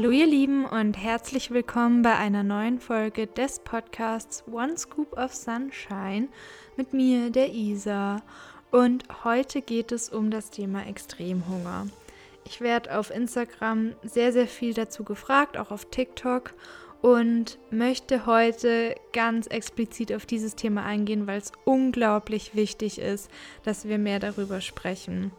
Hallo ihr Lieben und herzlich willkommen bei einer neuen Folge des Podcasts One Scoop of Sunshine mit mir, der Isa. Und heute geht es um das Thema Extremhunger. Ich werde auf Instagram sehr, sehr viel dazu gefragt, auch auf TikTok und möchte heute ganz explizit auf dieses Thema eingehen, weil es unglaublich wichtig ist, dass wir mehr darüber sprechen.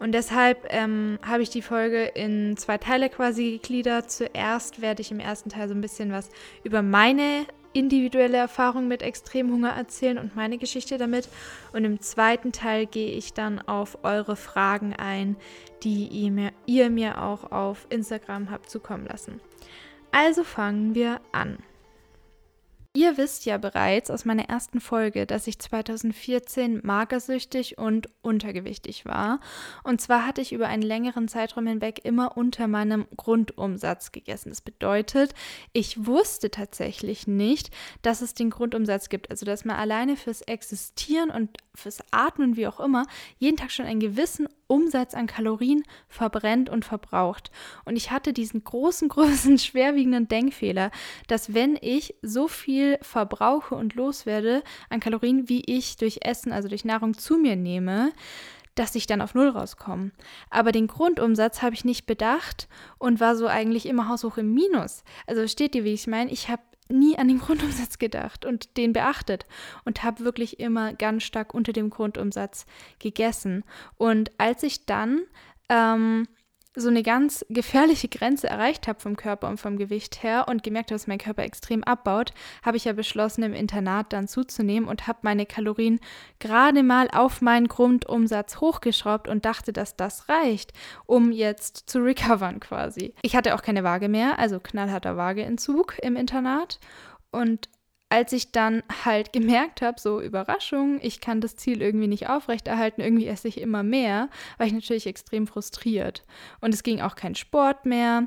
Und deshalb ähm, habe ich die Folge in zwei Teile quasi gegliedert. Zuerst werde ich im ersten Teil so ein bisschen was über meine individuelle Erfahrung mit Extremhunger erzählen und meine Geschichte damit. Und im zweiten Teil gehe ich dann auf eure Fragen ein, die ihr mir, ihr mir auch auf Instagram habt zukommen lassen. Also fangen wir an. Ihr wisst ja bereits aus meiner ersten Folge, dass ich 2014 magersüchtig und untergewichtig war. Und zwar hatte ich über einen längeren Zeitraum hinweg immer unter meinem Grundumsatz gegessen. Das bedeutet, ich wusste tatsächlich nicht, dass es den Grundumsatz gibt. Also, dass man alleine fürs Existieren und fürs Atmen, wie auch immer, jeden Tag schon einen gewissen Umsatz an Kalorien verbrennt und verbraucht. Und ich hatte diesen großen, großen, schwerwiegenden Denkfehler, dass wenn ich so viel verbrauche und loswerde an Kalorien, wie ich durch Essen, also durch Nahrung zu mir nehme, dass ich dann auf Null rauskomme. Aber den Grundumsatz habe ich nicht bedacht und war so eigentlich immer haushoch im Minus. Also steht dir, wie ich meine, ich habe nie an den Grundumsatz gedacht und den beachtet und habe wirklich immer ganz stark unter dem Grundumsatz gegessen. Und als ich dann ähm, so eine ganz gefährliche Grenze erreicht habe vom Körper und vom Gewicht her und gemerkt habe, dass mein Körper extrem abbaut, habe ich ja beschlossen, im Internat dann zuzunehmen und habe meine Kalorien gerade mal auf meinen Grundumsatz hochgeschraubt und dachte, dass das reicht, um jetzt zu recovern quasi. Ich hatte auch keine Waage mehr, also knallharter Waageentzug im Internat und als ich dann halt gemerkt habe, so Überraschung, ich kann das Ziel irgendwie nicht aufrechterhalten, irgendwie esse ich immer mehr, war ich natürlich extrem frustriert. Und es ging auch kein Sport mehr.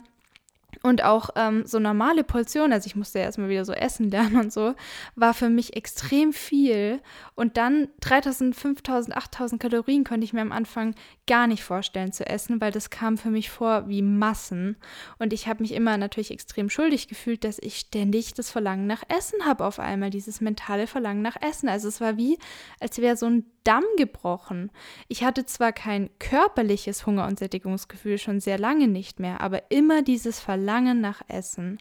Und auch ähm, so normale Portionen, also ich musste ja erstmal wieder so essen lernen und so, war für mich extrem viel. Und dann 3000, 5000, 8000 Kalorien konnte ich mir am Anfang gar nicht vorstellen zu essen, weil das kam für mich vor wie Massen. Und ich habe mich immer natürlich extrem schuldig gefühlt, dass ich ständig das Verlangen nach Essen habe auf einmal, dieses mentale Verlangen nach Essen. Also es war wie, als wäre so ein Damm gebrochen. Ich hatte zwar kein körperliches Hunger- und Sättigungsgefühl schon sehr lange nicht mehr, aber immer dieses Verlangen nach Essen.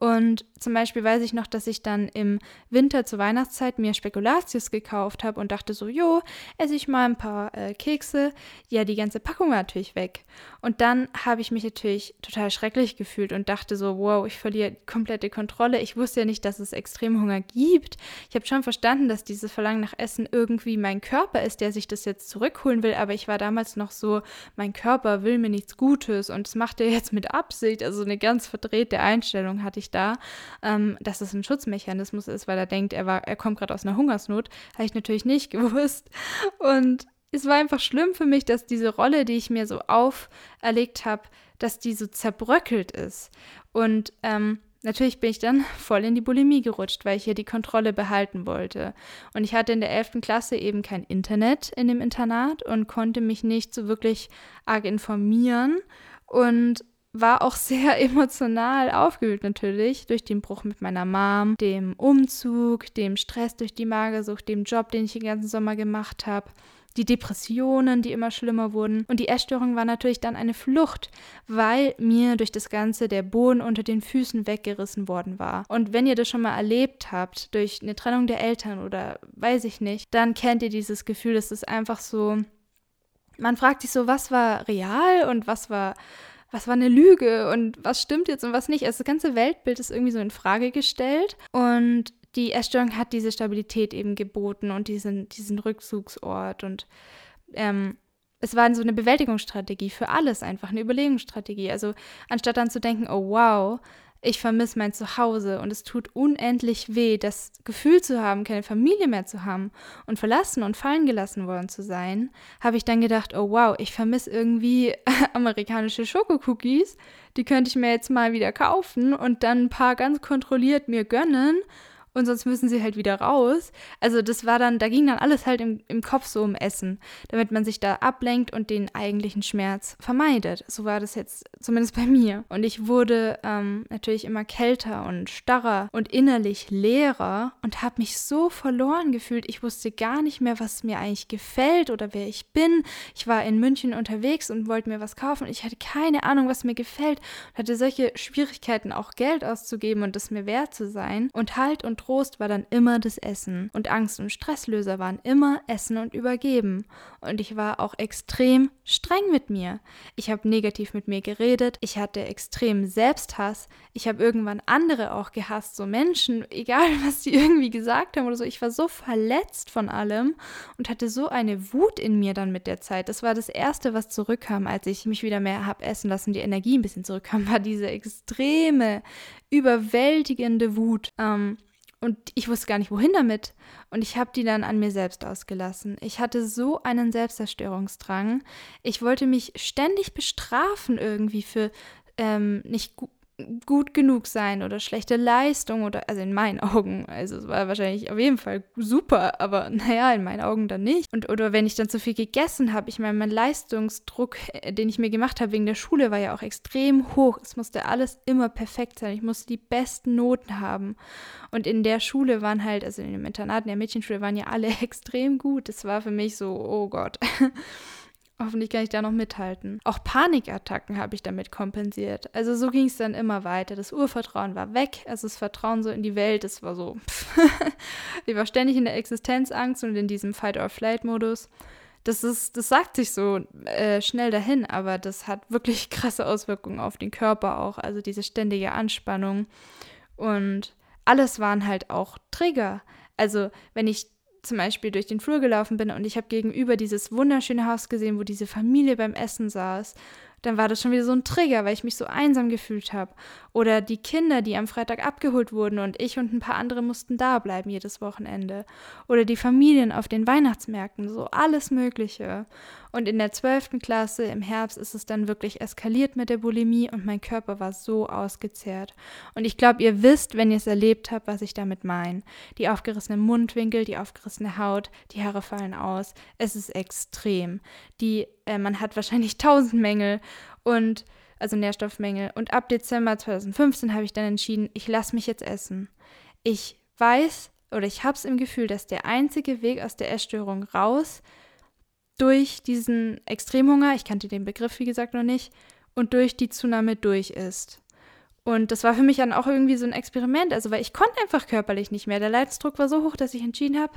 Und zum Beispiel weiß ich noch, dass ich dann im Winter zur Weihnachtszeit mir Spekulatius gekauft habe und dachte so, jo, esse ich mal ein paar äh, Kekse. Ja, die ganze Packung war natürlich weg. Und dann habe ich mich natürlich total schrecklich gefühlt und dachte so, wow, ich verliere komplette Kontrolle. Ich wusste ja nicht, dass es Extremhunger gibt. Ich habe schon verstanden, dass dieses Verlangen nach Essen irgendwie mein Körper ist, der sich das jetzt zurückholen will. Aber ich war damals noch so, mein Körper will mir nichts Gutes und das macht er jetzt mit Absicht. Also eine ganz verdrehte Einstellung hatte ich da, ähm, dass es ein Schutzmechanismus ist, weil er denkt, er, war, er kommt gerade aus einer Hungersnot. Habe ich natürlich nicht gewusst. Und es war einfach schlimm für mich, dass diese Rolle, die ich mir so auferlegt habe, dass die so zerbröckelt ist. Und ähm, natürlich bin ich dann voll in die Bulimie gerutscht, weil ich hier die Kontrolle behalten wollte. Und ich hatte in der 11. Klasse eben kein Internet in dem Internat und konnte mich nicht so wirklich arg informieren. Und war auch sehr emotional aufgewühlt natürlich durch den Bruch mit meiner Mom, dem Umzug, dem Stress durch die Magersucht, dem Job, den ich den ganzen Sommer gemacht habe die Depressionen, die immer schlimmer wurden. Und die Essstörung war natürlich dann eine Flucht, weil mir durch das Ganze der Boden unter den Füßen weggerissen worden war. Und wenn ihr das schon mal erlebt habt, durch eine Trennung der Eltern oder weiß ich nicht, dann kennt ihr dieses Gefühl, es ist einfach so, man fragt sich so, was war real und was war was war eine Lüge und was stimmt jetzt und was nicht. Also das ganze Weltbild ist irgendwie so in Frage gestellt und die Essstörung hat diese Stabilität eben geboten und diesen, diesen Rückzugsort und ähm, es war so eine Bewältigungsstrategie für alles einfach, eine Überlegungsstrategie. Also anstatt dann zu denken, oh wow, ich vermisse mein Zuhause und es tut unendlich weh, das Gefühl zu haben, keine Familie mehr zu haben und verlassen und fallen gelassen worden zu sein, habe ich dann gedacht, oh wow, ich vermisse irgendwie amerikanische Schokocookies, die könnte ich mir jetzt mal wieder kaufen und dann ein paar ganz kontrolliert mir gönnen und sonst müssen sie halt wieder raus. Also das war dann, da ging dann alles halt im, im Kopf so um Essen, damit man sich da ablenkt und den eigentlichen Schmerz vermeidet. So war das jetzt zumindest bei mir. Und ich wurde ähm, natürlich immer kälter und starrer und innerlich leerer und habe mich so verloren gefühlt. Ich wusste gar nicht mehr, was mir eigentlich gefällt oder wer ich bin. Ich war in München unterwegs und wollte mir was kaufen. Ich hatte keine Ahnung, was mir gefällt und hatte solche Schwierigkeiten, auch Geld auszugeben und es mir wert zu sein. Und Halt und Trost war dann immer das Essen. Und Angst und Stresslöser waren immer Essen und Übergeben. Und ich war auch extrem streng mit mir. Ich habe negativ mit mir geredet. Ich hatte extrem Selbsthass. Ich habe irgendwann andere auch gehasst, so Menschen, egal was die irgendwie gesagt haben oder so. Ich war so verletzt von allem und hatte so eine Wut in mir dann mit der Zeit. Das war das Erste, was zurückkam, als ich mich wieder mehr habe essen lassen, die Energie ein bisschen zurückkam, war diese extreme, überwältigende Wut. Ähm, und ich wusste gar nicht, wohin damit. Und ich habe die dann an mir selbst ausgelassen. Ich hatte so einen Selbstzerstörungsdrang. Ich wollte mich ständig bestrafen irgendwie für ähm, nicht gut genug sein oder schlechte Leistung oder, also in meinen Augen, also es war wahrscheinlich auf jeden Fall super, aber naja, in meinen Augen dann nicht. Und oder wenn ich dann zu viel gegessen habe, ich meine, mein Leistungsdruck, äh, den ich mir gemacht habe wegen der Schule, war ja auch extrem hoch. Es musste alles immer perfekt sein. Ich musste die besten Noten haben. Und in der Schule waren halt, also in dem Internat, in der Mädchenschule waren ja alle extrem gut. Das war für mich so, oh Gott. Hoffentlich kann ich da noch mithalten. Auch Panikattacken habe ich damit kompensiert. Also so ging es dann immer weiter. Das Urvertrauen war weg, also das Vertrauen so in die Welt, das war so. ich war ständig in der Existenzangst und in diesem Fight-or-Flight-Modus. Das ist, das sagt sich so äh, schnell dahin, aber das hat wirklich krasse Auswirkungen auf den Körper auch. Also diese ständige Anspannung. Und alles waren halt auch Trigger. Also wenn ich zum Beispiel durch den Flur gelaufen bin und ich habe gegenüber dieses wunderschöne Haus gesehen, wo diese Familie beim Essen saß dann war das schon wieder so ein Trigger, weil ich mich so einsam gefühlt habe. Oder die Kinder, die am Freitag abgeholt wurden und ich und ein paar andere mussten da bleiben jedes Wochenende. Oder die Familien auf den Weihnachtsmärkten, so alles Mögliche. Und in der 12. Klasse im Herbst ist es dann wirklich eskaliert mit der Bulimie und mein Körper war so ausgezehrt. Und ich glaube, ihr wisst, wenn ihr es erlebt habt, was ich damit meine. Die aufgerissenen Mundwinkel, die aufgerissene Haut, die Haare fallen aus. Es ist extrem. Die äh, man hat wahrscheinlich tausend Mängel und also Nährstoffmängel. Und ab Dezember 2015 habe ich dann entschieden, ich lasse mich jetzt essen. Ich weiß oder ich habe es im Gefühl, dass der einzige Weg aus der Essstörung raus durch diesen Extremhunger, ich kannte den Begriff wie gesagt noch nicht, und durch die Zunahme durch ist. Und das war für mich dann auch irgendwie so ein Experiment, also weil ich konnte einfach körperlich nicht mehr. Der Leidensdruck war so hoch, dass ich entschieden habe,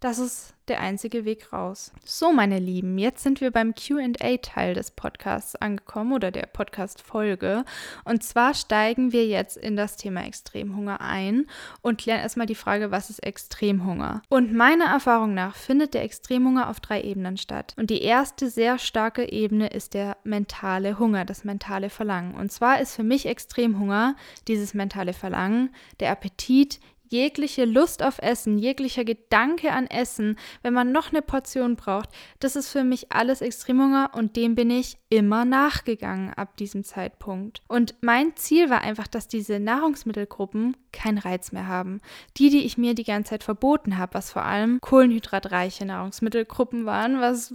das ist der einzige Weg raus. So, meine Lieben, jetzt sind wir beim QA-Teil des Podcasts angekommen oder der Podcast-Folge. Und zwar steigen wir jetzt in das Thema Extremhunger ein und klären erstmal die Frage, was ist Extremhunger? Und meiner Erfahrung nach findet der Extremhunger auf drei Ebenen statt. Und die erste sehr starke Ebene ist der mentale Hunger, das mentale Verlangen. Und zwar ist für mich Extremhunger dieses mentale Verlangen, der Appetit, jegliche Lust auf Essen, jeglicher Gedanke an Essen, wenn man noch eine Portion braucht, das ist für mich alles Extremhunger und dem bin ich immer nachgegangen ab diesem Zeitpunkt. Und mein Ziel war einfach, dass diese Nahrungsmittelgruppen keinen Reiz mehr haben. Die, die ich mir die ganze Zeit verboten habe, was vor allem kohlenhydratreiche Nahrungsmittelgruppen waren, was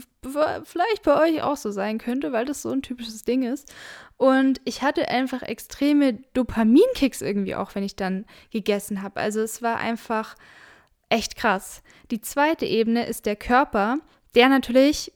vielleicht bei euch auch so sein könnte, weil das so ein typisches Ding ist. Und ich hatte einfach extreme Dopaminkicks irgendwie auch, wenn ich dann gegessen habe. Also es war einfach echt krass. Die zweite Ebene ist der Körper, der natürlich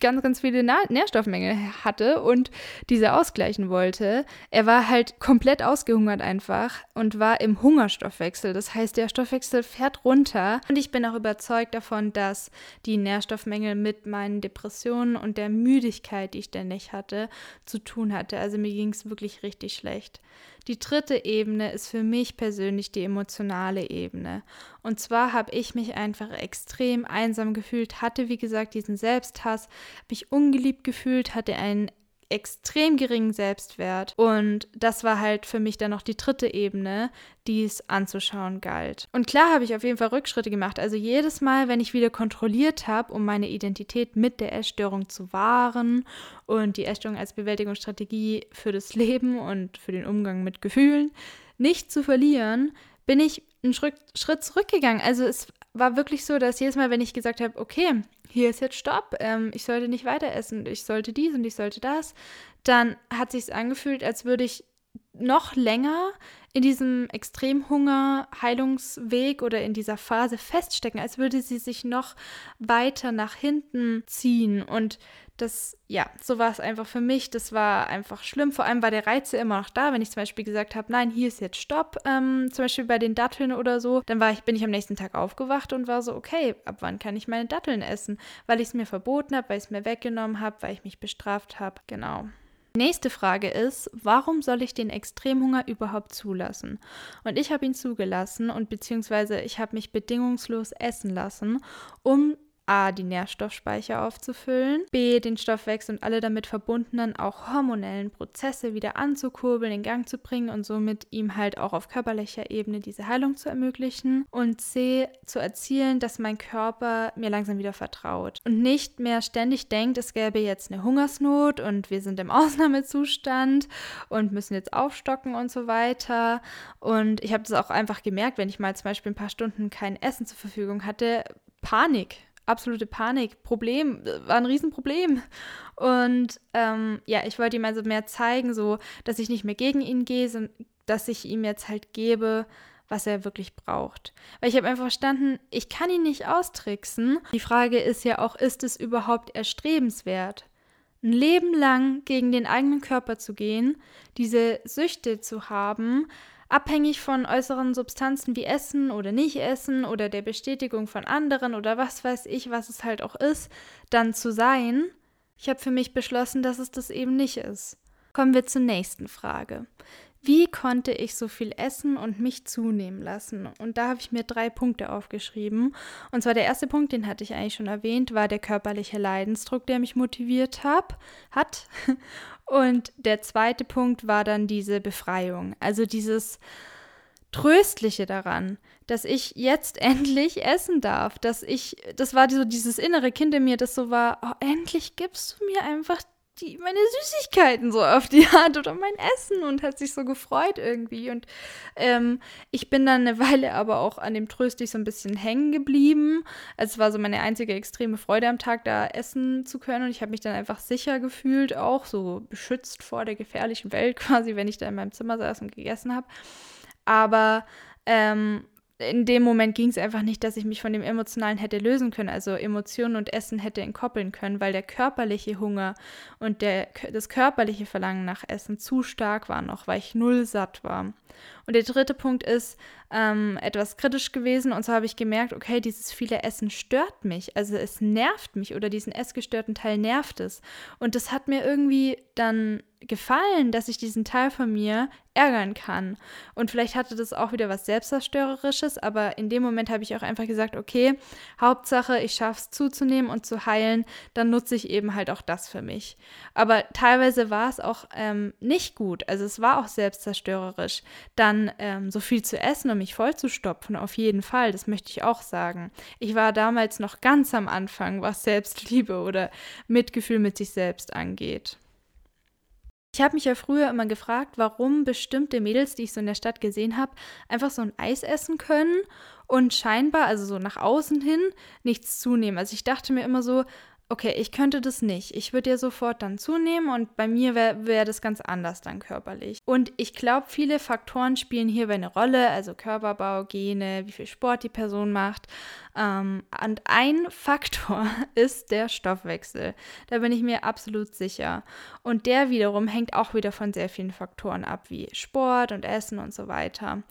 ganz, ganz viele Na Nährstoffmängel hatte und diese ausgleichen wollte. Er war halt komplett ausgehungert einfach und war im Hungerstoffwechsel. Das heißt, der Stoffwechsel fährt runter. Und ich bin auch überzeugt davon, dass die Nährstoffmängel mit meinen Depressionen und der Müdigkeit, die ich ständig hatte, zu tun hatte. Also mir ging es wirklich richtig schlecht. Die dritte Ebene ist für mich persönlich die emotionale Ebene. Und zwar habe ich mich einfach extrem einsam gefühlt, hatte wie gesagt diesen Selbsthass, mich ungeliebt gefühlt, hatte einen extrem geringen Selbstwert. Und das war halt für mich dann noch die dritte Ebene, die es anzuschauen galt. Und klar habe ich auf jeden Fall Rückschritte gemacht. Also jedes Mal, wenn ich wieder kontrolliert habe, um meine Identität mit der Essstörung zu wahren und die Essstörung als Bewältigungsstrategie für das Leben und für den Umgang mit Gefühlen nicht zu verlieren, bin ich einen Schritt, zurückgegangen. Also es war wirklich so, dass jedes Mal, wenn ich gesagt habe, okay, hier ist jetzt Stopp, ähm, ich sollte nicht weiter essen, ich sollte dies und ich sollte das, dann hat sich angefühlt, als würde ich noch länger in diesem Extremhunger-Heilungsweg oder in dieser Phase feststecken, als würde sie sich noch weiter nach hinten ziehen. Und das, ja, so war es einfach für mich. Das war einfach schlimm. Vor allem war der Reiz ja immer noch da. Wenn ich zum Beispiel gesagt habe, nein, hier ist jetzt Stopp, ähm, zum Beispiel bei den Datteln oder so, dann war ich, bin ich am nächsten Tag aufgewacht und war so, okay, ab wann kann ich meine Datteln essen? Weil ich es mir verboten habe, weil ich es mir weggenommen habe, weil ich mich bestraft habe. Genau. Nächste Frage ist, warum soll ich den Extremhunger überhaupt zulassen? Und ich habe ihn zugelassen und beziehungsweise ich habe mich bedingungslos essen lassen, um A, die Nährstoffspeicher aufzufüllen, B, den Stoffwechsel und alle damit verbundenen auch hormonellen Prozesse wieder anzukurbeln, in Gang zu bringen und somit ihm halt auch auf körperlicher Ebene diese Heilung zu ermöglichen und C, zu erzielen, dass mein Körper mir langsam wieder vertraut und nicht mehr ständig denkt, es gäbe jetzt eine Hungersnot und wir sind im Ausnahmezustand und müssen jetzt aufstocken und so weiter. Und ich habe das auch einfach gemerkt, wenn ich mal zum Beispiel ein paar Stunden kein Essen zur Verfügung hatte, Panik absolute Panik, Problem, war ein Riesenproblem. Und ähm, ja, ich wollte ihm also mehr zeigen, so, dass ich nicht mehr gegen ihn gehe, sondern dass ich ihm jetzt halt gebe, was er wirklich braucht. Weil ich habe einfach verstanden, ich kann ihn nicht austricksen. Die Frage ist ja auch, ist es überhaupt erstrebenswert? Ein Leben lang gegen den eigenen Körper zu gehen, diese Süchte zu haben, abhängig von äußeren Substanzen wie Essen oder Nicht-Essen oder der Bestätigung von anderen oder was weiß ich, was es halt auch ist, dann zu sein. Ich habe für mich beschlossen, dass es das eben nicht ist. Kommen wir zur nächsten Frage. Wie konnte ich so viel essen und mich zunehmen lassen? Und da habe ich mir drei Punkte aufgeschrieben. Und zwar der erste Punkt, den hatte ich eigentlich schon erwähnt, war der körperliche Leidensdruck, der mich motiviert hab, hat. Und der zweite Punkt war dann diese Befreiung. Also dieses Tröstliche daran, dass ich jetzt endlich essen darf, dass ich, das war so dieses innere Kind in mir, das so war, oh, endlich gibst du mir einfach die, meine Süßigkeiten so auf die Hand oder mein Essen und hat sich so gefreut irgendwie. Und ähm, ich bin dann eine Weile aber auch an dem Tröstlich so ein bisschen hängen geblieben. Also es war so meine einzige extreme Freude am Tag, da essen zu können. Und ich habe mich dann einfach sicher gefühlt, auch so beschützt vor der gefährlichen Welt quasi, wenn ich da in meinem Zimmer saß und gegessen habe. Aber ähm, in dem Moment ging es einfach nicht, dass ich mich von dem Emotionalen hätte lösen können, also Emotionen und Essen hätte entkoppeln können, weil der körperliche Hunger und der, das körperliche Verlangen nach Essen zu stark war noch, weil ich null satt war. Und der dritte Punkt ist ähm, etwas kritisch gewesen. Und zwar habe ich gemerkt, okay, dieses viele Essen stört mich. Also es nervt mich oder diesen essgestörten Teil nervt es. Und das hat mir irgendwie dann gefallen, dass ich diesen Teil von mir ärgern kann. Und vielleicht hatte das auch wieder was Selbstzerstörerisches, aber in dem Moment habe ich auch einfach gesagt, okay, Hauptsache, ich schaffe es zuzunehmen und zu heilen, dann nutze ich eben halt auch das für mich. Aber teilweise war es auch ähm, nicht gut, also es war auch selbstzerstörerisch dann ähm, so viel zu essen, um mich vollzustopfen, auf jeden Fall, das möchte ich auch sagen. Ich war damals noch ganz am Anfang, was Selbstliebe oder Mitgefühl mit sich selbst angeht. Ich habe mich ja früher immer gefragt, warum bestimmte Mädels, die ich so in der Stadt gesehen habe, einfach so ein Eis essen können und scheinbar, also so nach außen hin, nichts zunehmen. Also ich dachte mir immer so, okay, ich könnte das nicht. Ich würde ja sofort dann zunehmen und bei mir wäre wär das ganz anders dann körperlich. Und ich glaube, viele Faktoren spielen hierbei eine Rolle, also Körperbau, Gene, wie viel Sport die Person macht. Ähm, und ein Faktor ist der Stoffwechsel. Da bin ich mir absolut sicher. Und der wiederum hängt auch wieder von sehr vielen Faktoren ab, wie Sport und Essen und so weiter.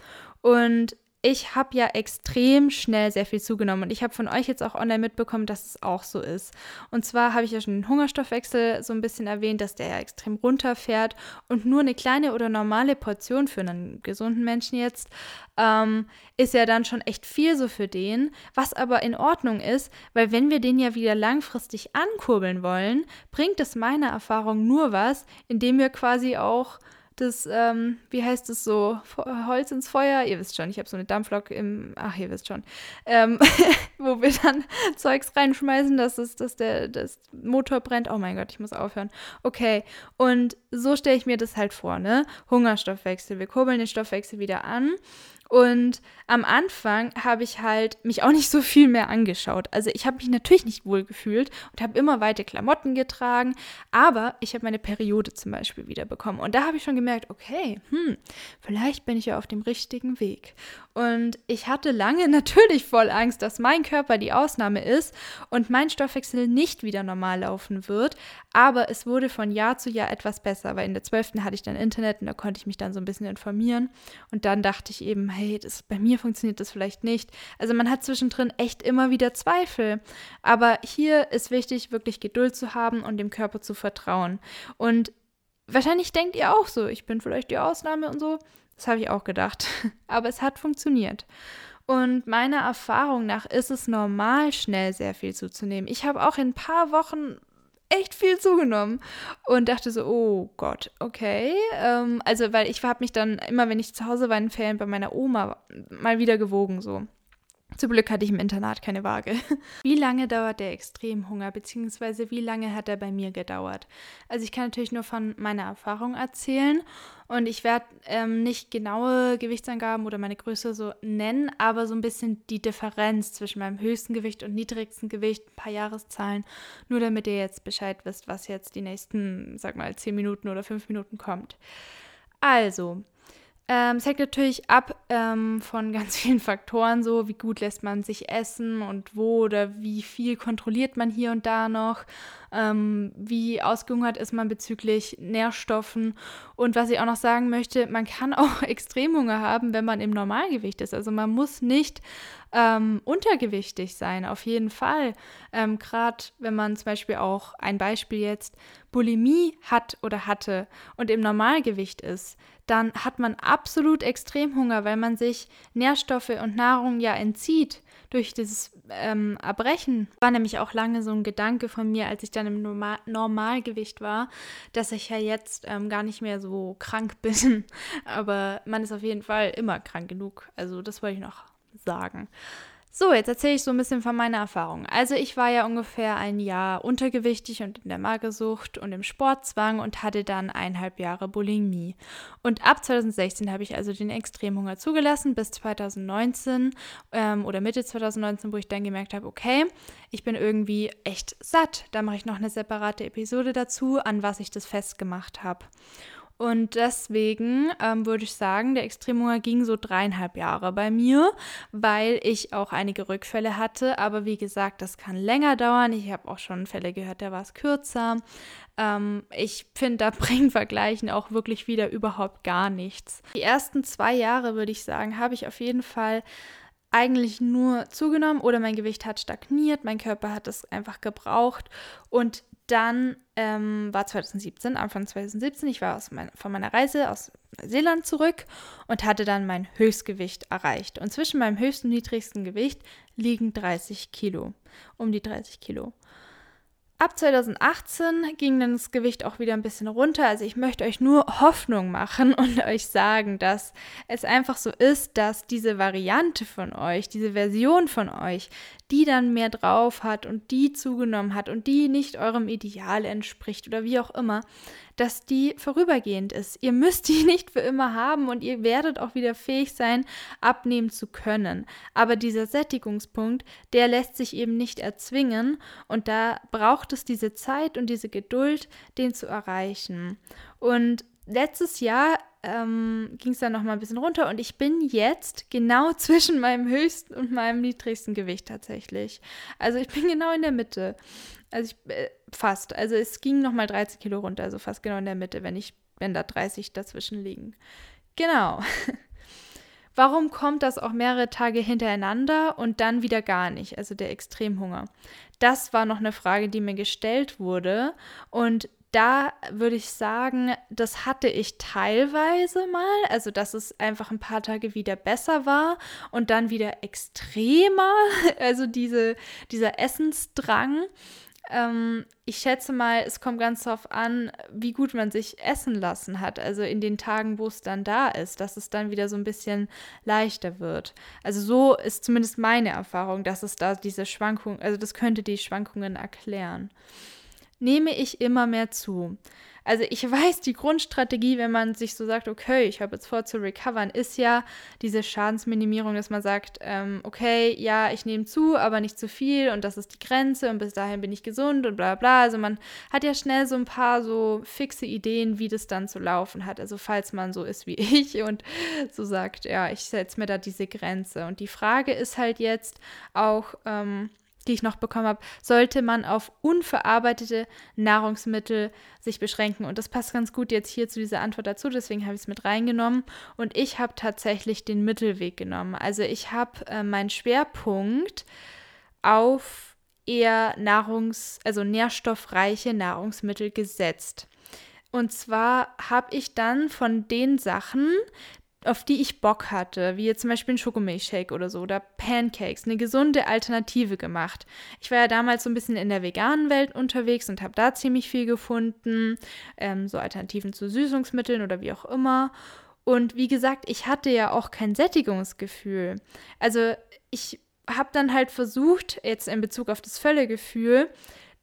Und ich habe ja extrem schnell sehr viel zugenommen und ich habe von euch jetzt auch online mitbekommen, dass es auch so ist. Und zwar habe ich ja schon den Hungerstoffwechsel so ein bisschen erwähnt, dass der ja extrem runterfährt und nur eine kleine oder normale Portion für einen gesunden Menschen jetzt ähm, ist ja dann schon echt viel so für den, was aber in Ordnung ist, weil wenn wir den ja wieder langfristig ankurbeln wollen, bringt es meiner Erfahrung nur was, indem wir quasi auch das, ähm, wie heißt es so, Holz ins Feuer, ihr wisst schon, ich habe so eine Dampflok im, ach, ihr wisst schon, ähm, wo wir dann Zeugs reinschmeißen, dass, es, dass der das Motor brennt. Oh mein Gott, ich muss aufhören. Okay, und so stelle ich mir das halt vor, ne? Hungerstoffwechsel, wir kurbeln den Stoffwechsel wieder an und am Anfang habe ich halt mich auch nicht so viel mehr angeschaut. Also ich habe mich natürlich nicht wohl gefühlt und habe immer weite Klamotten getragen, aber ich habe meine Periode zum Beispiel wieder bekommen. Und da habe ich schon gemerkt, okay, hm, vielleicht bin ich ja auf dem richtigen Weg. Und ich hatte lange natürlich voll Angst, dass mein Körper die Ausnahme ist und mein Stoffwechsel nicht wieder normal laufen wird. Aber es wurde von Jahr zu Jahr etwas besser, weil in der 12. hatte ich dann Internet und da konnte ich mich dann so ein bisschen informieren. Und dann dachte ich eben, hey, das, bei mir funktioniert das vielleicht nicht. Also man hat zwischendrin echt immer wieder Zweifel. Aber hier ist wichtig, wirklich Geduld zu haben und dem Körper zu vertrauen. Und wahrscheinlich denkt ihr auch so, ich bin vielleicht die Ausnahme und so. Das habe ich auch gedacht. Aber es hat funktioniert. Und meiner Erfahrung nach ist es normal, schnell sehr viel zuzunehmen. Ich habe auch in ein paar Wochen echt viel zugenommen und dachte so, oh Gott, okay. Ähm, also, weil ich habe mich dann immer, wenn ich zu Hause war in Ferien bei meiner Oma, mal wieder gewogen so. Zum Glück hatte ich im Internat keine Waage. Wie lange dauert der Extremhunger, beziehungsweise wie lange hat er bei mir gedauert? Also ich kann natürlich nur von meiner Erfahrung erzählen und ich werde ähm, nicht genaue Gewichtsangaben oder meine Größe so nennen, aber so ein bisschen die Differenz zwischen meinem höchsten Gewicht und niedrigsten Gewicht, ein paar Jahreszahlen, nur damit ihr jetzt Bescheid wisst, was jetzt die nächsten, sag mal, 10 Minuten oder 5 Minuten kommt. Also, ähm, es hängt natürlich ab ähm, von ganz vielen Faktoren, so wie gut lässt man sich essen und wo oder wie viel kontrolliert man hier und da noch, ähm, wie ausgehungert ist man bezüglich Nährstoffen. Und was ich auch noch sagen möchte, man kann auch Extremhunger haben, wenn man im Normalgewicht ist. Also man muss nicht ähm, untergewichtig sein, auf jeden Fall. Ähm, Gerade wenn man zum Beispiel auch ein Beispiel jetzt Bulimie hat oder hatte und im Normalgewicht ist, dann hat man absolut Extremhunger, weil man sich Nährstoffe und Nahrung ja entzieht durch dieses ähm, Erbrechen. War nämlich auch lange so ein Gedanke von mir, als ich dann im Normal Normalgewicht war, dass ich ja jetzt ähm, gar nicht mehr so krank bin. Aber man ist auf jeden Fall immer krank genug. Also das wollte ich noch sagen. So, jetzt erzähle ich so ein bisschen von meiner Erfahrung. Also ich war ja ungefähr ein Jahr untergewichtig und in der Magersucht und im Sportzwang und hatte dann eineinhalb Jahre Bulimie. Und ab 2016 habe ich also den Extremhunger zugelassen bis 2019 ähm, oder Mitte 2019, wo ich dann gemerkt habe, okay, ich bin irgendwie echt satt. Da mache ich noch eine separate Episode dazu, an was ich das festgemacht habe. Und deswegen ähm, würde ich sagen, der Extremhunger ging so dreieinhalb Jahre bei mir, weil ich auch einige Rückfälle hatte. Aber wie gesagt, das kann länger dauern. Ich habe auch schon Fälle gehört, da war es kürzer. Ähm, ich finde, da bringt Vergleichen auch wirklich wieder überhaupt gar nichts. Die ersten zwei Jahre, würde ich sagen, habe ich auf jeden Fall eigentlich nur zugenommen oder mein Gewicht hat stagniert, mein Körper hat es einfach gebraucht und dann ähm, war 2017, Anfang 2017, ich war mein, von meiner Reise aus Neuseeland zurück und hatte dann mein Höchstgewicht erreicht. Und zwischen meinem höchsten und niedrigsten Gewicht liegen 30 Kilo, um die 30 Kilo. Ab 2018 ging dann das Gewicht auch wieder ein bisschen runter. Also ich möchte euch nur Hoffnung machen und euch sagen, dass es einfach so ist, dass diese Variante von euch, diese Version von euch, die dann mehr drauf hat und die zugenommen hat und die nicht eurem Ideal entspricht oder wie auch immer, dass die vorübergehend ist. Ihr müsst die nicht für immer haben und ihr werdet auch wieder fähig sein, abnehmen zu können. Aber dieser Sättigungspunkt, der lässt sich eben nicht erzwingen und da braucht es diese Zeit und diese Geduld, den zu erreichen. Und letztes Jahr ähm, ging es dann noch mal ein bisschen runter und ich bin jetzt genau zwischen meinem höchsten und meinem niedrigsten Gewicht tatsächlich. Also ich bin genau in der Mitte. Also ich, äh, fast. Also es ging noch mal 13 Kilo runter, also fast genau in der Mitte, wenn ich, wenn da 30 dazwischen liegen. Genau. Warum kommt das auch mehrere Tage hintereinander und dann wieder gar nicht, also der Extremhunger? Das war noch eine Frage, die mir gestellt wurde und da würde ich sagen, das hatte ich teilweise mal, also dass es einfach ein paar Tage wieder besser war und dann wieder extremer, also diese, dieser Essensdrang. ähm, ich schätze mal, es kommt ganz darauf an, wie gut man sich essen lassen hat. Also in den Tagen, wo es dann da ist, dass es dann wieder so ein bisschen leichter wird. Also so ist zumindest meine Erfahrung, dass es da diese Schwankungen, also das könnte die Schwankungen erklären. Nehme ich immer mehr zu. Also ich weiß, die Grundstrategie, wenn man sich so sagt, okay, ich habe jetzt vor zu recovern, ist ja diese Schadensminimierung, dass man sagt, ähm, okay, ja, ich nehme zu, aber nicht zu viel und das ist die Grenze und bis dahin bin ich gesund und bla bla. Also man hat ja schnell so ein paar so fixe Ideen, wie das dann zu laufen hat. Also falls man so ist wie ich und so sagt, ja, ich setze mir da diese Grenze. Und die Frage ist halt jetzt auch, ähm, die ich noch bekommen habe, sollte man auf unverarbeitete Nahrungsmittel sich beschränken. Und das passt ganz gut jetzt hier zu dieser Antwort dazu, deswegen habe ich es mit reingenommen. Und ich habe tatsächlich den Mittelweg genommen. Also ich habe äh, meinen Schwerpunkt auf eher nahrungs-, also nährstoffreiche Nahrungsmittel gesetzt. Und zwar habe ich dann von den Sachen, auf die ich Bock hatte, wie jetzt zum Beispiel ein Schokomilchshake oder so oder Pancakes, eine gesunde Alternative gemacht. Ich war ja damals so ein bisschen in der veganen Welt unterwegs und habe da ziemlich viel gefunden, ähm, so Alternativen zu Süßungsmitteln oder wie auch immer. Und wie gesagt, ich hatte ja auch kein Sättigungsgefühl. Also ich habe dann halt versucht, jetzt in Bezug auf das Völlegefühl,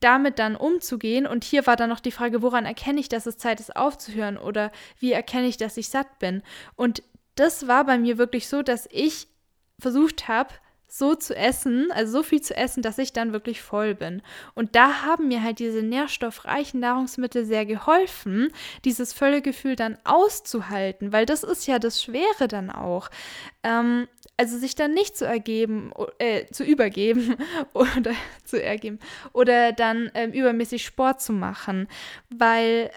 damit dann umzugehen. Und hier war dann noch die Frage, woran erkenne ich, dass es Zeit ist aufzuhören oder wie erkenne ich, dass ich satt bin. Und das war bei mir wirklich so, dass ich versucht habe, so zu essen, also so viel zu essen, dass ich dann wirklich voll bin. Und da haben mir halt diese nährstoffreichen Nahrungsmittel sehr geholfen, dieses Völlegefühl dann auszuhalten, weil das ist ja das Schwere dann auch. Ähm, also sich dann nicht zu ergeben, äh, zu übergeben oder zu ergeben oder dann ähm, übermäßig Sport zu machen, weil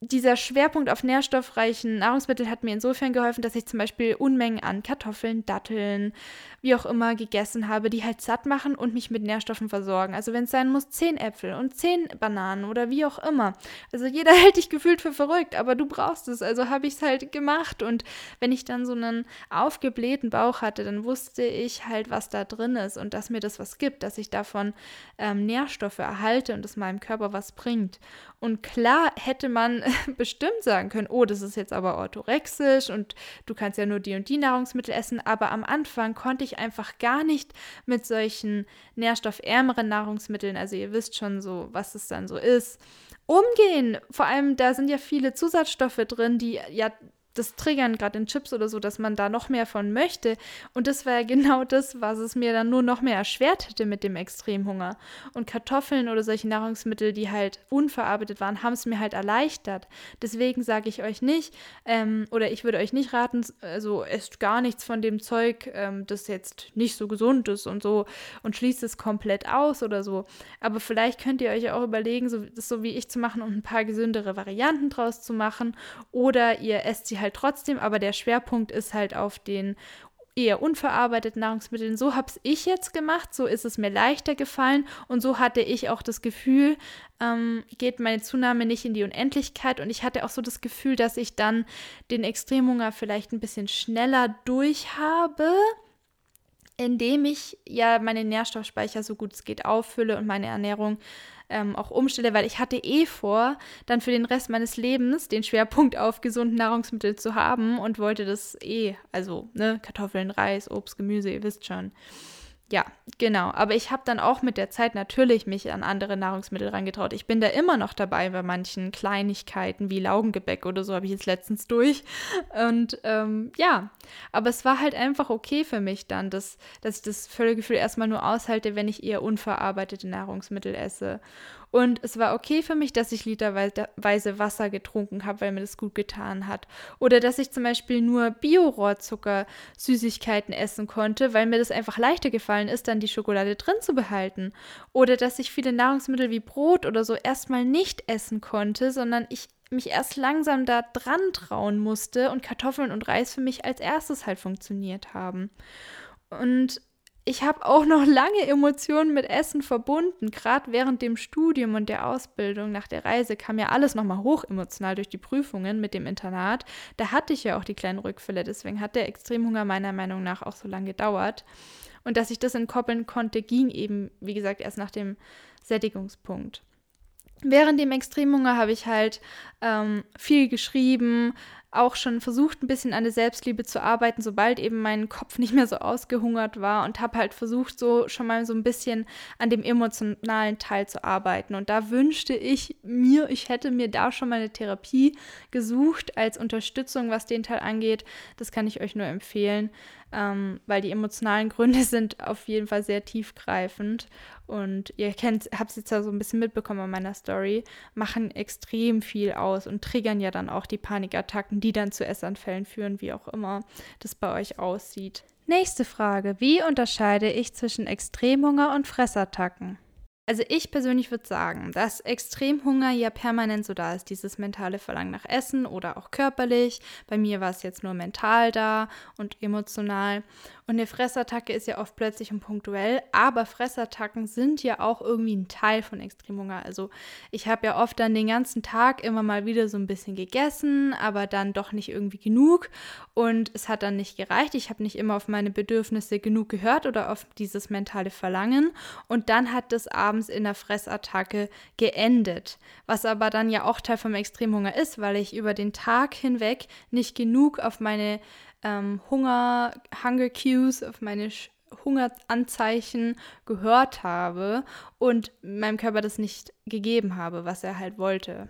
dieser Schwerpunkt auf nährstoffreichen Nahrungsmitteln hat mir insofern geholfen, dass ich zum Beispiel Unmengen an Kartoffeln, Datteln, wie auch immer gegessen habe, die halt satt machen und mich mit Nährstoffen versorgen. Also wenn es sein muss, zehn Äpfel und zehn Bananen oder wie auch immer. Also jeder hält dich gefühlt für verrückt, aber du brauchst es. Also habe ich es halt gemacht. Und wenn ich dann so einen aufgeblähten Bauch hatte, dann wusste ich halt, was da drin ist und dass mir das was gibt, dass ich davon ähm, Nährstoffe erhalte und es meinem Körper was bringt. Und klar hätte man bestimmt sagen können, oh, das ist jetzt aber orthorexisch und du kannst ja nur die und die Nahrungsmittel essen. Aber am Anfang konnte ich einfach gar nicht mit solchen nährstoffärmeren Nahrungsmitteln, also ihr wisst schon so, was es dann so ist, umgehen. Vor allem, da sind ja viele Zusatzstoffe drin, die ja das triggern, gerade in Chips oder so, dass man da noch mehr von möchte. Und das war ja genau das, was es mir dann nur noch mehr erschwert hätte mit dem Extremhunger. Und Kartoffeln oder solche Nahrungsmittel, die halt unverarbeitet waren, haben es mir halt erleichtert. Deswegen sage ich euch nicht, ähm, oder ich würde euch nicht raten, also esst gar nichts von dem Zeug, ähm, das jetzt nicht so gesund ist und so und schließt es komplett aus oder so. Aber vielleicht könnt ihr euch auch überlegen, so, das so wie ich zu machen und ein paar gesündere Varianten draus zu machen. Oder ihr esst sie halt halt trotzdem, aber der Schwerpunkt ist halt auf den eher unverarbeiteten Nahrungsmitteln. So habe ich jetzt gemacht, so ist es mir leichter gefallen und so hatte ich auch das Gefühl, ähm, geht meine Zunahme nicht in die Unendlichkeit und ich hatte auch so das Gefühl, dass ich dann den Extremhunger vielleicht ein bisschen schneller durch habe indem ich ja meine Nährstoffspeicher so gut es geht auffülle und meine Ernährung ähm, auch umstelle, weil ich hatte eh vor, dann für den Rest meines Lebens den Schwerpunkt auf gesunden Nahrungsmittel zu haben und wollte das eh, also ne, Kartoffeln, Reis, Obst, Gemüse, ihr wisst schon. Ja, genau. Aber ich habe dann auch mit der Zeit natürlich mich an andere Nahrungsmittel rangetraut. Ich bin da immer noch dabei bei manchen Kleinigkeiten wie Laugengebäck oder so habe ich jetzt letztens durch. Und ähm, ja, aber es war halt einfach okay für mich dann, dass, dass ich das Völlegefühl erstmal nur aushalte, wenn ich eher unverarbeitete Nahrungsmittel esse. Und es war okay für mich, dass ich literweise Wasser getrunken habe, weil mir das gut getan hat. Oder dass ich zum Beispiel nur Bio-Rohrzucker-Süßigkeiten essen konnte, weil mir das einfach leichter gefallen ist, dann die Schokolade drin zu behalten. Oder dass ich viele Nahrungsmittel wie Brot oder so erstmal nicht essen konnte, sondern ich mich erst langsam da dran trauen musste und Kartoffeln und Reis für mich als erstes halt funktioniert haben. Und ich habe auch noch lange Emotionen mit Essen verbunden. Gerade während dem Studium und der Ausbildung nach der Reise kam ja alles nochmal hoch emotional durch die Prüfungen mit dem Internat. Da hatte ich ja auch die kleinen Rückfälle. Deswegen hat der Extremhunger meiner Meinung nach auch so lange gedauert. Und dass ich das entkoppeln konnte, ging eben, wie gesagt, erst nach dem Sättigungspunkt. Während dem Extremhunger habe ich halt ähm, viel geschrieben, auch schon versucht, ein bisschen an der Selbstliebe zu arbeiten, sobald eben mein Kopf nicht mehr so ausgehungert war und habe halt versucht, so schon mal so ein bisschen an dem emotionalen Teil zu arbeiten. Und da wünschte ich mir, ich hätte mir da schon mal eine Therapie gesucht als Unterstützung, was den Teil angeht. Das kann ich euch nur empfehlen ähm, weil die emotionalen Gründe sind auf jeden Fall sehr tiefgreifend. Und ihr kennt, habt es jetzt ja so ein bisschen mitbekommen in meiner Story, machen extrem viel aus und triggern ja dann auch die Panikattacken, die dann zu Essanfällen führen, wie auch immer das bei euch aussieht. Nächste Frage. Wie unterscheide ich zwischen Extremhunger und Fressattacken? Also ich persönlich würde sagen, dass Extremhunger ja permanent so da ist, dieses mentale Verlangen nach Essen oder auch körperlich. Bei mir war es jetzt nur mental da und emotional. Und eine Fressattacke ist ja oft plötzlich und punktuell, aber Fressattacken sind ja auch irgendwie ein Teil von Extremhunger. Also ich habe ja oft dann den ganzen Tag immer mal wieder so ein bisschen gegessen, aber dann doch nicht irgendwie genug und es hat dann nicht gereicht. Ich habe nicht immer auf meine Bedürfnisse genug gehört oder auf dieses mentale Verlangen und dann hat das abends in der Fressattacke geendet, was aber dann ja auch Teil vom Extremhunger ist, weil ich über den Tag hinweg nicht genug auf meine ähm, Hunger, Hunger Cues, auf meine Hungeranzeichen gehört habe und meinem Körper das nicht gegeben habe, was er halt wollte.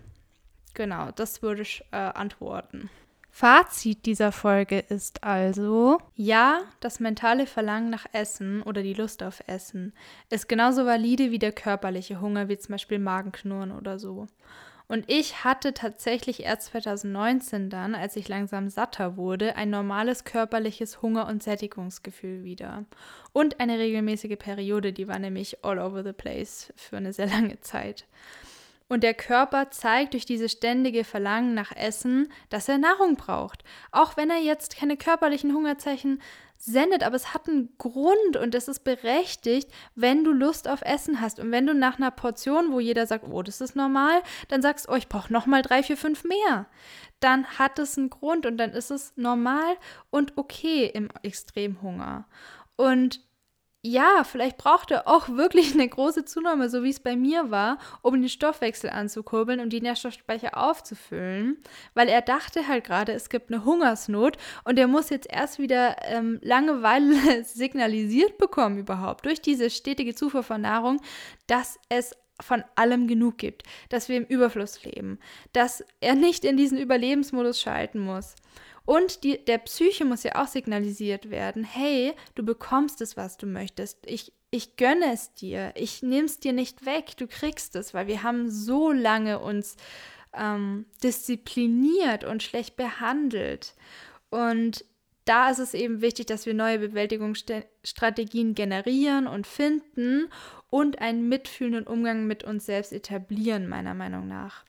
Genau, das würde ich äh, antworten. Fazit dieser Folge ist also, ja, das mentale Verlangen nach Essen oder die Lust auf Essen ist genauso valide wie der körperliche Hunger, wie zum Beispiel Magenknurren oder so. Und ich hatte tatsächlich erst 2019 dann, als ich langsam satter wurde, ein normales körperliches Hunger- und Sättigungsgefühl wieder. Und eine regelmäßige Periode, die war nämlich all over the place für eine sehr lange Zeit. Und der Körper zeigt durch diese ständige Verlangen nach Essen, dass er Nahrung braucht. Auch wenn er jetzt keine körperlichen Hungerzeichen sendet, aber es hat einen Grund und es ist berechtigt, wenn du Lust auf Essen hast. Und wenn du nach einer Portion, wo jeder sagt, oh, das ist normal, dann sagst, oh, ich brauche nochmal drei, vier, fünf mehr. Dann hat es einen Grund und dann ist es normal und okay im Extremhunger. Und ja, vielleicht braucht er auch wirklich eine große Zunahme, so wie es bei mir war, um den Stoffwechsel anzukurbeln und die Nährstoffspeicher aufzufüllen, weil er dachte halt gerade, es gibt eine Hungersnot und er muss jetzt erst wieder ähm, Langeweile signalisiert bekommen überhaupt durch diese stetige Zufuhr von Nahrung, dass es von allem genug gibt, dass wir im Überfluss leben, dass er nicht in diesen Überlebensmodus schalten muss. Und die, der Psyche muss ja auch signalisiert werden, hey, du bekommst es, was du möchtest. Ich, ich gönne es dir. Ich nehme es dir nicht weg. Du kriegst es, weil wir haben so lange uns ähm, diszipliniert und schlecht behandelt. Und da ist es eben wichtig, dass wir neue Bewältigungsstrategien generieren und finden und einen mitfühlenden Umgang mit uns selbst etablieren, meiner Meinung nach.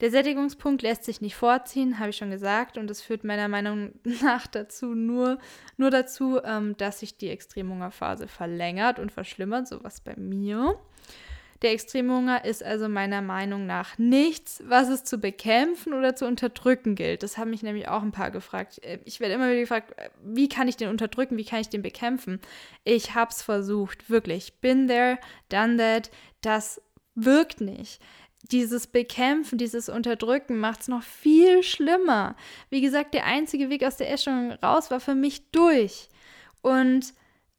Der Sättigungspunkt lässt sich nicht vorziehen, habe ich schon gesagt, und das führt meiner Meinung nach dazu nur, nur dazu, ähm, dass sich die Extremhungerphase verlängert und verschlimmert, sowas bei mir. Der Extremhunger ist also meiner Meinung nach nichts, was es zu bekämpfen oder zu unterdrücken gilt. Das haben mich nämlich auch ein paar gefragt. Äh, ich werde immer wieder gefragt, äh, wie kann ich den unterdrücken, wie kann ich den bekämpfen? Ich habe es versucht, wirklich. Been there, done that. Das wirkt nicht dieses Bekämpfen, dieses Unterdrücken macht es noch viel schlimmer. Wie gesagt, der einzige Weg aus der Essstörung raus war für mich durch. Und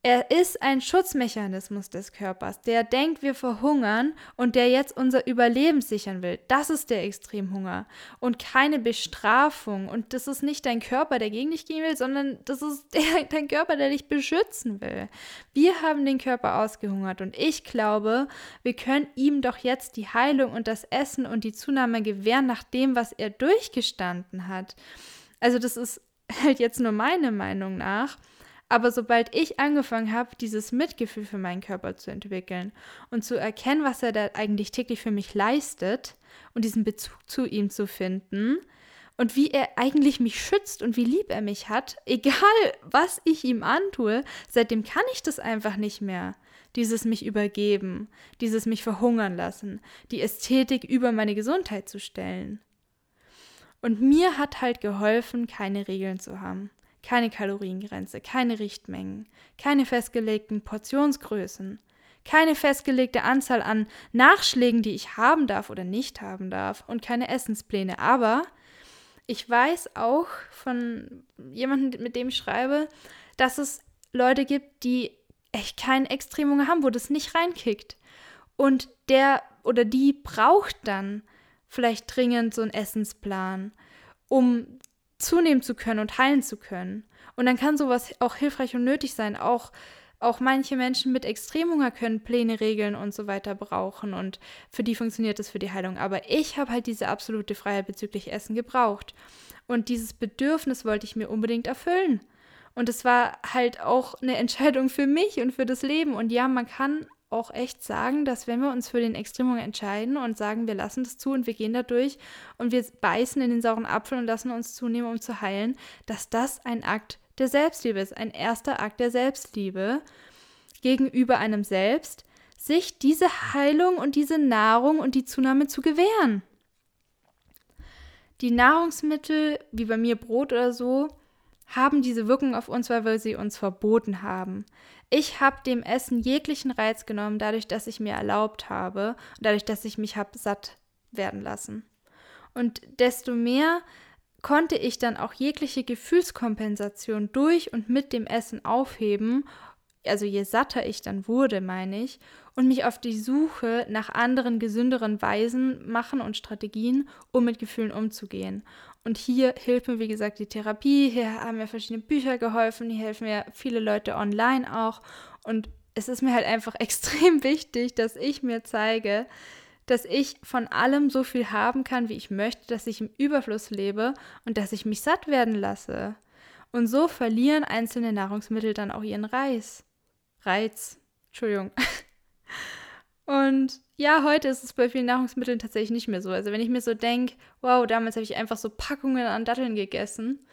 er ist ein Schutzmechanismus des Körpers, der denkt, wir verhungern und der jetzt unser Überleben sichern will. Das ist der Extremhunger und keine Bestrafung. Und das ist nicht dein Körper, der gegen dich gehen will, sondern das ist der, dein Körper, der dich beschützen will. Wir haben den Körper ausgehungert und ich glaube, wir können ihm doch jetzt die Heilung und das Essen und die Zunahme gewähren nach dem, was er durchgestanden hat. Also das ist halt jetzt nur meine Meinung nach. Aber sobald ich angefangen habe, dieses Mitgefühl für meinen Körper zu entwickeln und zu erkennen, was er da eigentlich täglich für mich leistet und diesen Bezug zu ihm zu finden und wie er eigentlich mich schützt und wie lieb er mich hat, egal was ich ihm antue, seitdem kann ich das einfach nicht mehr. Dieses mich übergeben, dieses mich verhungern lassen, die Ästhetik über meine Gesundheit zu stellen. Und mir hat halt geholfen, keine Regeln zu haben keine Kaloriengrenze, keine Richtmengen, keine festgelegten Portionsgrößen, keine festgelegte Anzahl an Nachschlägen, die ich haben darf oder nicht haben darf und keine Essenspläne. Aber ich weiß auch von jemandem, mit dem ich schreibe, dass es Leute gibt, die echt keinen Extremhunger haben, wo das nicht reinkickt. Und der oder die braucht dann vielleicht dringend so einen Essensplan, um zunehmen zu können und heilen zu können. Und dann kann sowas auch hilfreich und nötig sein. Auch, auch manche Menschen mit Extremhunger können Pläne, Regeln und so weiter brauchen. Und für die funktioniert es für die Heilung. Aber ich habe halt diese absolute Freiheit bezüglich Essen gebraucht. Und dieses Bedürfnis wollte ich mir unbedingt erfüllen. Und es war halt auch eine Entscheidung für mich und für das Leben. Und ja, man kann auch echt sagen, dass wenn wir uns für den Extremung entscheiden und sagen, wir lassen das zu und wir gehen da durch und wir beißen in den sauren Apfel und lassen uns zunehmen, um zu heilen, dass das ein Akt der Selbstliebe ist, ein erster Akt der Selbstliebe gegenüber einem selbst, sich diese Heilung und diese Nahrung und die Zunahme zu gewähren. Die Nahrungsmittel, wie bei mir Brot oder so, haben diese Wirkung auf uns, weil wir sie uns verboten haben. Ich habe dem Essen jeglichen Reiz genommen, dadurch, dass ich mir erlaubt habe und dadurch, dass ich mich habe satt werden lassen. Und desto mehr konnte ich dann auch jegliche Gefühlskompensation durch und mit dem Essen aufheben, also je satter ich dann wurde, meine ich, und mich auf die Suche nach anderen gesünderen Weisen machen und Strategien, um mit Gefühlen umzugehen. Und hier hilft mir, wie gesagt, die Therapie. Hier haben mir verschiedene Bücher geholfen. Hier helfen mir viele Leute online auch. Und es ist mir halt einfach extrem wichtig, dass ich mir zeige, dass ich von allem so viel haben kann, wie ich möchte, dass ich im Überfluss lebe und dass ich mich satt werden lasse. Und so verlieren einzelne Nahrungsmittel dann auch ihren Reiz. Reiz. Entschuldigung. Und ja, heute ist es bei vielen Nahrungsmitteln tatsächlich nicht mehr so. Also wenn ich mir so denke, wow, damals habe ich einfach so Packungen an Datteln gegessen,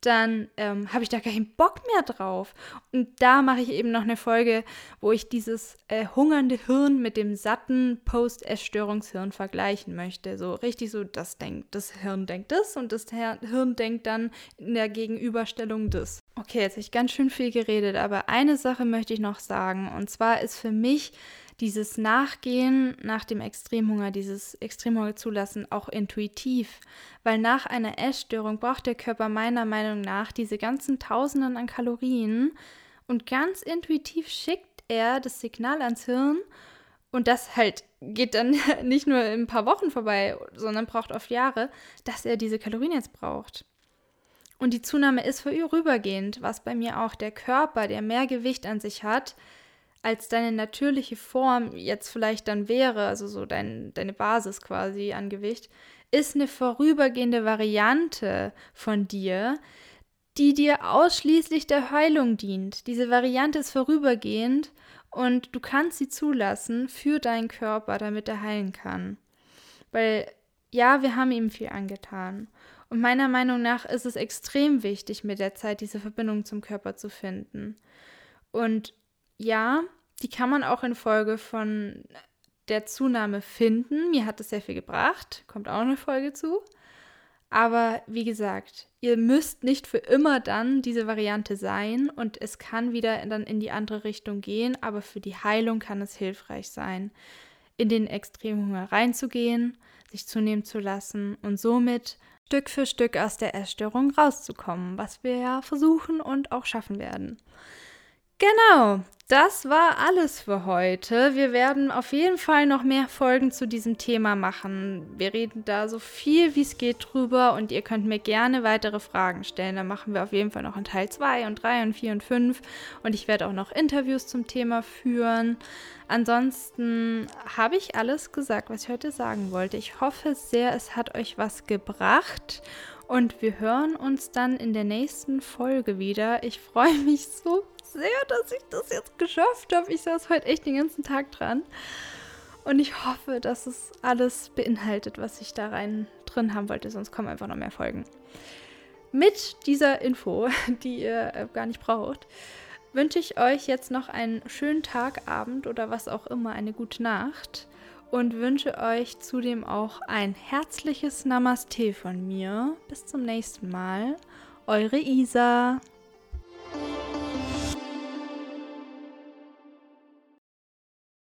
dann ähm, habe ich da keinen Bock mehr drauf. Und da mache ich eben noch eine Folge, wo ich dieses äh, hungernde Hirn mit dem satten Post-Essstörungshirn vergleichen möchte. So richtig so, das denkt, das Hirn denkt das und das Hirn denkt dann in der Gegenüberstellung das. Okay, jetzt habe ich ganz schön viel geredet, aber eine Sache möchte ich noch sagen. Und zwar ist für mich dieses Nachgehen nach dem Extremhunger, dieses Extremhunger zulassen, auch intuitiv. Weil nach einer Essstörung braucht der Körper meiner Meinung nach diese ganzen Tausenden an Kalorien und ganz intuitiv schickt er das Signal ans Hirn und das halt geht dann nicht nur in ein paar Wochen vorbei, sondern braucht oft Jahre, dass er diese Kalorien jetzt braucht. Und die Zunahme ist vorübergehend, was bei mir auch der Körper, der mehr Gewicht an sich hat, als deine natürliche Form jetzt vielleicht dann wäre, also so dein, deine Basis quasi an Gewicht, ist eine vorübergehende Variante von dir, die dir ausschließlich der Heilung dient. Diese Variante ist vorübergehend und du kannst sie zulassen für deinen Körper, damit er heilen kann. Weil ja, wir haben ihm viel angetan. Und meiner Meinung nach ist es extrem wichtig, mit der Zeit diese Verbindung zum Körper zu finden. Und ja, die kann man auch in Folge von der Zunahme finden. Mir hat es sehr viel gebracht. Kommt auch eine Folge zu. Aber wie gesagt, ihr müsst nicht für immer dann diese Variante sein und es kann wieder dann in die andere Richtung gehen, aber für die Heilung kann es hilfreich sein, in den Extremhunger reinzugehen, sich zunehmen zu lassen und somit Stück für Stück aus der Essstörung rauszukommen, was wir ja versuchen und auch schaffen werden. Genau, das war alles für heute. Wir werden auf jeden Fall noch mehr Folgen zu diesem Thema machen. Wir reden da so viel wie es geht drüber und ihr könnt mir gerne weitere Fragen stellen. Da machen wir auf jeden Fall noch in Teil 2 und 3 und 4 und 5 und ich werde auch noch Interviews zum Thema führen. Ansonsten habe ich alles gesagt, was ich heute sagen wollte. Ich hoffe sehr, es hat euch was gebracht und wir hören uns dann in der nächsten Folge wieder. Ich freue mich so sehr, dass ich das jetzt geschafft habe. Ich saß heute echt den ganzen Tag dran. Und ich hoffe, dass es alles beinhaltet, was ich da rein drin haben wollte. Sonst kommen einfach noch mehr Folgen. Mit dieser Info, die ihr äh, gar nicht braucht, wünsche ich euch jetzt noch einen schönen Tag, Abend oder was auch immer, eine gute Nacht. Und wünsche euch zudem auch ein herzliches Namaste von mir. Bis zum nächsten Mal. Eure Isa.